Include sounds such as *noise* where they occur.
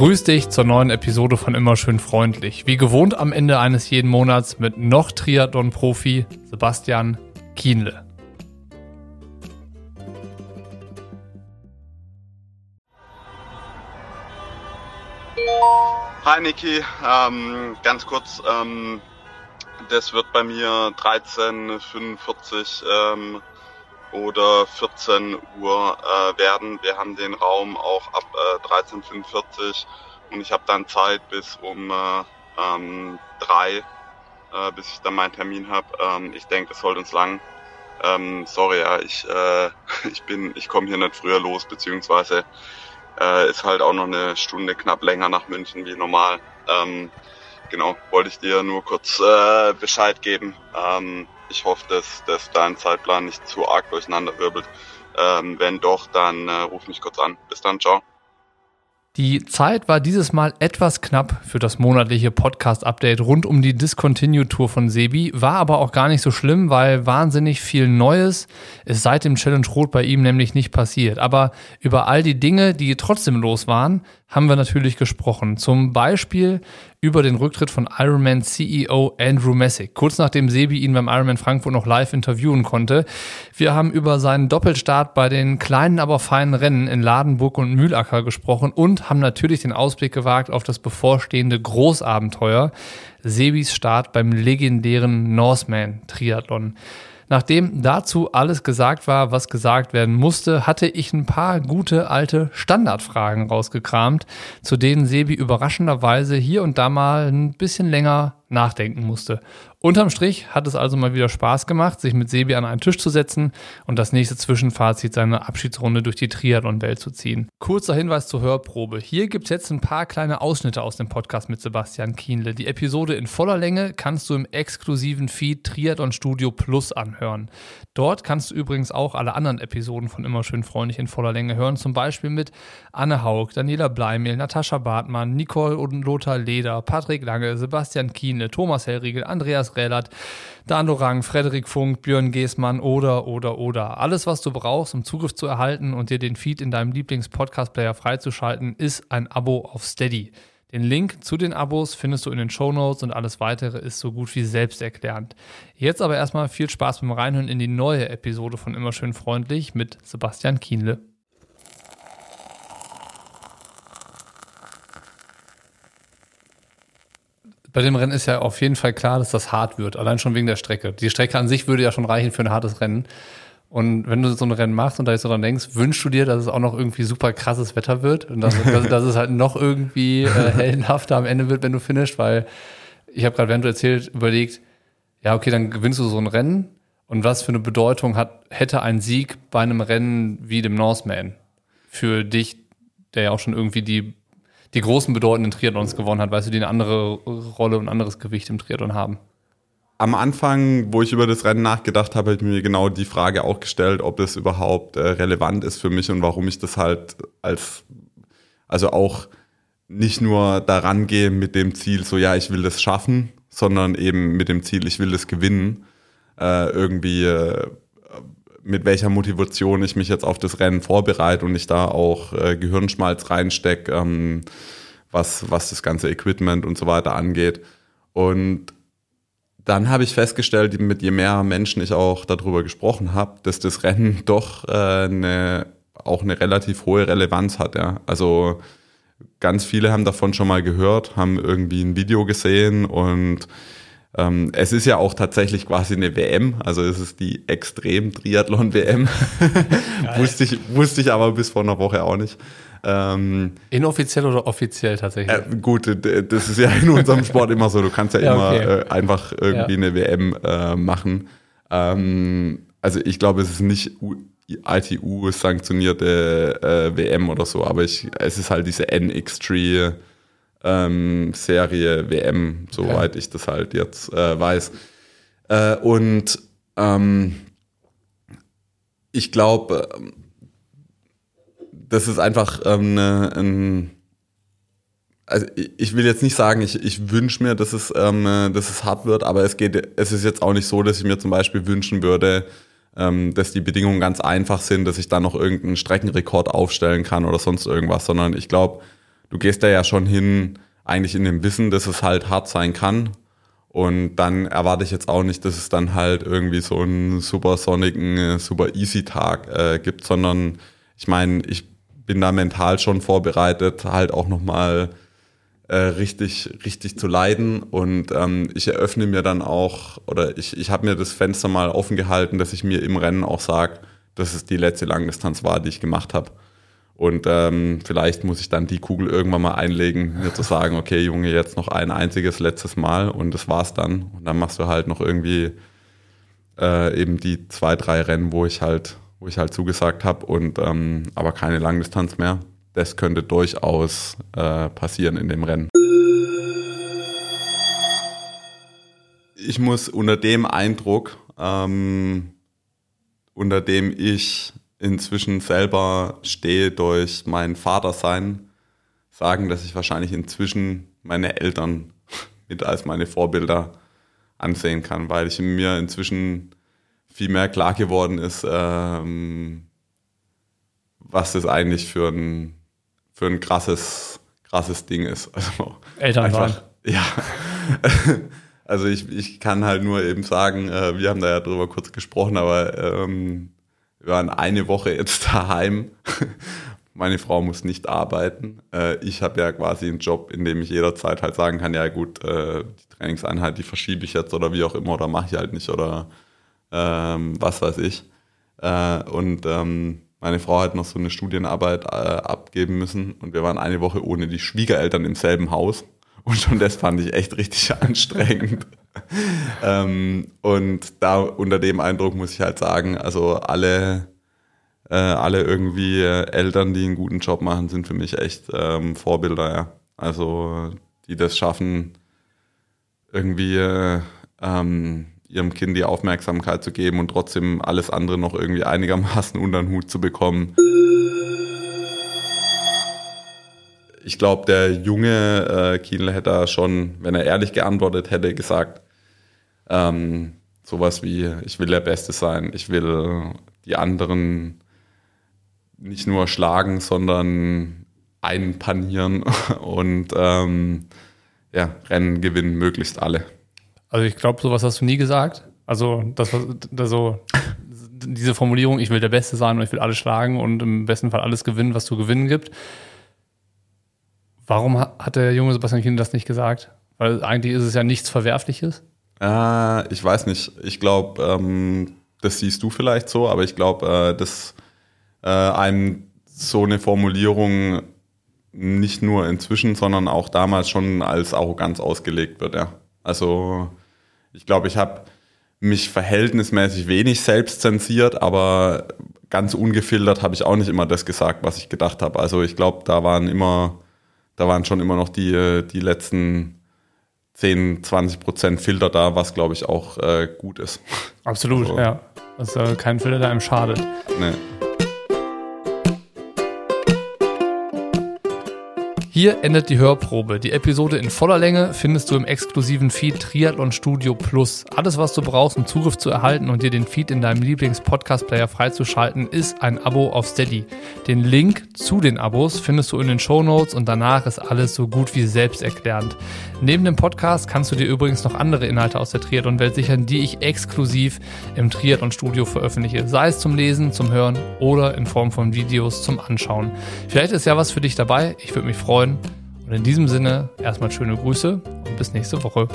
Grüß dich zur neuen Episode von Immer schön freundlich. Wie gewohnt am Ende eines jeden Monats mit noch Triathlon-Profi Sebastian Kienle. Hi Niki, ähm, ganz kurz, ähm, das wird bei mir 13.45 ähm, oder 14 Uhr äh, werden. Wir haben den Raum auch ab äh, 13.45 und ich habe dann Zeit bis um äh, ähm, drei, äh, bis ich dann meinen Termin habe. Ähm, ich denke, das sollte uns lang. Ähm, sorry, ja, ich, äh, *laughs* ich bin, ich komme hier nicht früher los, beziehungsweise äh, ist halt auch noch eine Stunde knapp länger nach München wie normal. Ähm, genau, wollte ich dir nur kurz äh, Bescheid geben. Ähm, ich hoffe, dass, dass dein Zeitplan nicht zu arg durcheinander wirbelt. Ähm, wenn doch, dann äh, ruf mich kurz an. Bis dann, ciao. Die Zeit war dieses Mal etwas knapp für das monatliche Podcast-Update rund um die Discontinue-Tour von Sebi, war aber auch gar nicht so schlimm, weil wahnsinnig viel Neues ist seit dem Challenge Rot bei ihm nämlich nicht passiert. Aber über all die Dinge, die trotzdem los waren, haben wir natürlich gesprochen. Zum Beispiel über den Rücktritt von Ironman CEO Andrew Messick, kurz nachdem Sebi ihn beim Ironman Frankfurt noch live interviewen konnte. Wir haben über seinen Doppelstart bei den kleinen, aber feinen Rennen in Ladenburg und Mühlacker gesprochen und haben natürlich den Ausblick gewagt auf das bevorstehende Großabenteuer, Sebis Start beim legendären Norseman Triathlon. Nachdem dazu alles gesagt war, was gesagt werden musste, hatte ich ein paar gute alte Standardfragen rausgekramt, zu denen Sebi überraschenderweise hier und da mal ein bisschen länger nachdenken musste. Unterm Strich hat es also mal wieder Spaß gemacht, sich mit Sebi an einen Tisch zu setzen und das nächste Zwischenfazit seine Abschiedsrunde durch die Triathlon-Welt zu ziehen. Kurzer Hinweis zur Hörprobe. Hier gibt es jetzt ein paar kleine Ausschnitte aus dem Podcast mit Sebastian Kienle. Die Episode in voller Länge kannst du im exklusiven Feed Triathlon Studio Plus anhören. Dort kannst du übrigens auch alle anderen Episoden von Immer schön freundlich in voller Länge hören, zum Beispiel mit Anne Haug, Daniela Bleimehl, Natascha Bartmann, Nicole und Lothar Leder, Patrick Lange, Sebastian Kienle, Schiene. Thomas Hellriegel, Andreas Rählert, Dan Rang, Frederik Funk, Björn Geßmann oder, oder, oder. Alles, was du brauchst, um Zugriff zu erhalten und dir den Feed in deinem Lieblings-Podcast-Player freizuschalten, ist ein Abo auf Steady. Den Link zu den Abos findest du in den Show Notes und alles weitere ist so gut wie selbsterklärend. Jetzt aber erstmal viel Spaß beim Reinhören in die neue Episode von Immer schön freundlich mit Sebastian Kienle. Bei dem Rennen ist ja auf jeden Fall klar, dass das hart wird, allein schon wegen der Strecke. Die Strecke an sich würde ja schon reichen für ein hartes Rennen. Und wenn du so ein Rennen machst und da jetzt so dran denkst, wünschst du dir, dass es auch noch irgendwie super krasses Wetter wird und dass, dass, dass es halt noch irgendwie äh, *laughs* heldenhafter am Ende wird, wenn du finishst, weil ich habe gerade, während du erzählt, überlegt, ja, okay, dann gewinnst du so ein Rennen und was für eine Bedeutung hat, hätte ein Sieg bei einem Rennen wie dem Norseman für dich, der ja auch schon irgendwie die die großen bedeutenden Triathlons gewonnen hat, weißt du, die eine andere Rolle und anderes Gewicht im Triathlon haben? Am Anfang, wo ich über das Rennen nachgedacht habe, habe ich mir genau die Frage auch gestellt, ob das überhaupt äh, relevant ist für mich und warum ich das halt als, also auch nicht nur daran gehe mit dem Ziel, so ja, ich will das schaffen, sondern eben mit dem Ziel, ich will das gewinnen. Äh, irgendwie äh, mit welcher Motivation ich mich jetzt auf das Rennen vorbereite und ich da auch äh, Gehirnschmalz reinstecke, ähm, was, was das ganze Equipment und so weiter angeht. Und dann habe ich festgestellt, mit je mehr Menschen ich auch darüber gesprochen habe, dass das Rennen *laughs* doch äh, eine, auch eine relativ hohe Relevanz hat. Ja. Also ganz viele haben davon schon mal gehört, haben irgendwie ein Video gesehen und ähm, es ist ja auch tatsächlich quasi eine WM, also es ist die Extrem-Triathlon-WM. *laughs* wusste, ich, wusste ich aber bis vor einer Woche auch nicht. Ähm, Inoffiziell oder offiziell tatsächlich? Äh, gut, das ist ja in unserem Sport immer so. Du kannst ja, ja immer okay. äh, einfach irgendwie ja. eine WM äh, machen. Ähm, also ich glaube, es ist nicht ITU sanktionierte äh, WM oder so, aber ich, es ist halt diese NX3 ähm, Serie WM, soweit okay. ich das halt jetzt äh, weiß. Äh, und ähm, ich glaube, äh, das ist einfach ähm, ne, ein also ich will jetzt nicht sagen, ich, ich wünsche mir, dass es, ähm, dass es hart wird, aber es geht, es ist jetzt auch nicht so, dass ich mir zum Beispiel wünschen würde, ähm, dass die Bedingungen ganz einfach sind, dass ich dann noch irgendeinen Streckenrekord aufstellen kann oder sonst irgendwas, sondern ich glaube, du gehst da ja schon hin, eigentlich in dem Wissen, dass es halt hart sein kann. Und dann erwarte ich jetzt auch nicht, dass es dann halt irgendwie so einen super sonnigen, super easy Tag äh, gibt, sondern ich meine, ich bin da mental schon vorbereitet, halt auch nochmal äh, richtig, richtig zu leiden. Und ähm, ich eröffne mir dann auch, oder ich, ich habe mir das Fenster mal offen gehalten, dass ich mir im Rennen auch sage, dass es die letzte Langdistanz war, die ich gemacht habe. Und ähm, vielleicht muss ich dann die Kugel irgendwann mal einlegen, mir zu sagen, okay, Junge, jetzt noch ein einziges letztes Mal und das war's dann. Und dann machst du halt noch irgendwie äh, eben die zwei, drei Rennen, wo ich halt, wo ich halt zugesagt habe und ähm, aber keine Langdistanz mehr. Das könnte durchaus äh, passieren in dem Rennen. Ich muss unter dem Eindruck, ähm, unter dem ich inzwischen selber stehe durch mein Vatersein, sagen, dass ich wahrscheinlich inzwischen meine Eltern *laughs* mit als meine Vorbilder ansehen kann, weil ich mir inzwischen viel mehr klar geworden ist, ähm, was das eigentlich für ein, für ein krasses, krasses Ding ist. *laughs* Also Eltern einfach, ja. *laughs* Also ich, ich kann halt nur eben sagen, äh, wir haben da ja drüber kurz gesprochen, aber ähm, wir waren eine Woche jetzt *laughs* daheim. Meine Frau muss nicht arbeiten. Äh, ich habe ja quasi einen Job, in dem ich jederzeit halt sagen kann, ja gut, äh, die Trainingseinheit, die verschiebe ich jetzt oder wie auch immer oder mache ich halt nicht oder ähm, was weiß ich. Äh, und ähm, meine Frau hat noch so eine Studienarbeit abgeben müssen und wir waren eine Woche ohne die Schwiegereltern im selben Haus. Und schon das fand ich echt richtig *laughs* anstrengend. *laughs* ähm, und da unter dem Eindruck muss ich halt sagen, also alle, äh, alle irgendwie Eltern, die einen guten Job machen, sind für mich echt ähm, Vorbilder, ja. Also die das schaffen, irgendwie äh, ähm, ihrem Kind die Aufmerksamkeit zu geben und trotzdem alles andere noch irgendwie einigermaßen unter den Hut zu bekommen. Ich glaube, der junge äh, Kiel hätte da schon, wenn er ehrlich geantwortet hätte, gesagt, ähm, sowas wie, ich will der Beste sein, ich will die anderen nicht nur schlagen, sondern einpanieren *laughs* und ähm, ja, Rennen gewinnen möglichst alle. Also ich glaube, sowas hast du nie gesagt. Also das, das so diese Formulierung, ich will der Beste sein und ich will alles schlagen und im besten Fall alles gewinnen, was zu gewinnen gibt. Warum hat der junge Sebastian Kienle das nicht gesagt? Weil eigentlich ist es ja nichts Verwerfliches. Äh, ich weiß nicht. Ich glaube, ähm, das siehst du vielleicht so, aber ich glaube, äh, dass äh, einem so eine Formulierung nicht nur inzwischen, sondern auch damals schon als Arroganz ausgelegt wird. Ja. Also ich glaube, ich habe mich verhältnismäßig wenig selbst zensiert, aber ganz ungefiltert habe ich auch nicht immer das gesagt, was ich gedacht habe. Also ich glaube, da waren immer da waren schon immer noch die, äh, die letzten 10, 20 Prozent Filter da, was glaube ich auch äh, gut ist. Absolut, also, ja. Also kein Filter, der einem schadet. Nee. Hier endet die Hörprobe. Die Episode in voller Länge findest du im exklusiven Feed Triathlon Studio Plus. Alles, was du brauchst, um Zugriff zu erhalten und dir den Feed in deinem Lieblings-Podcast-Player freizuschalten, ist ein Abo auf Steady. Den Link zu den Abos findest du in den Show Notes und danach ist alles so gut wie selbsterklärend. Neben dem Podcast kannst du dir übrigens noch andere Inhalte aus der Triathlon-Welt sichern, die ich exklusiv im Triathlon Studio veröffentliche. Sei es zum Lesen, zum Hören oder in Form von Videos zum Anschauen. Vielleicht ist ja was für dich dabei. Ich würde mich freuen. Und in diesem Sinne erstmal schöne Grüße und bis nächste Woche.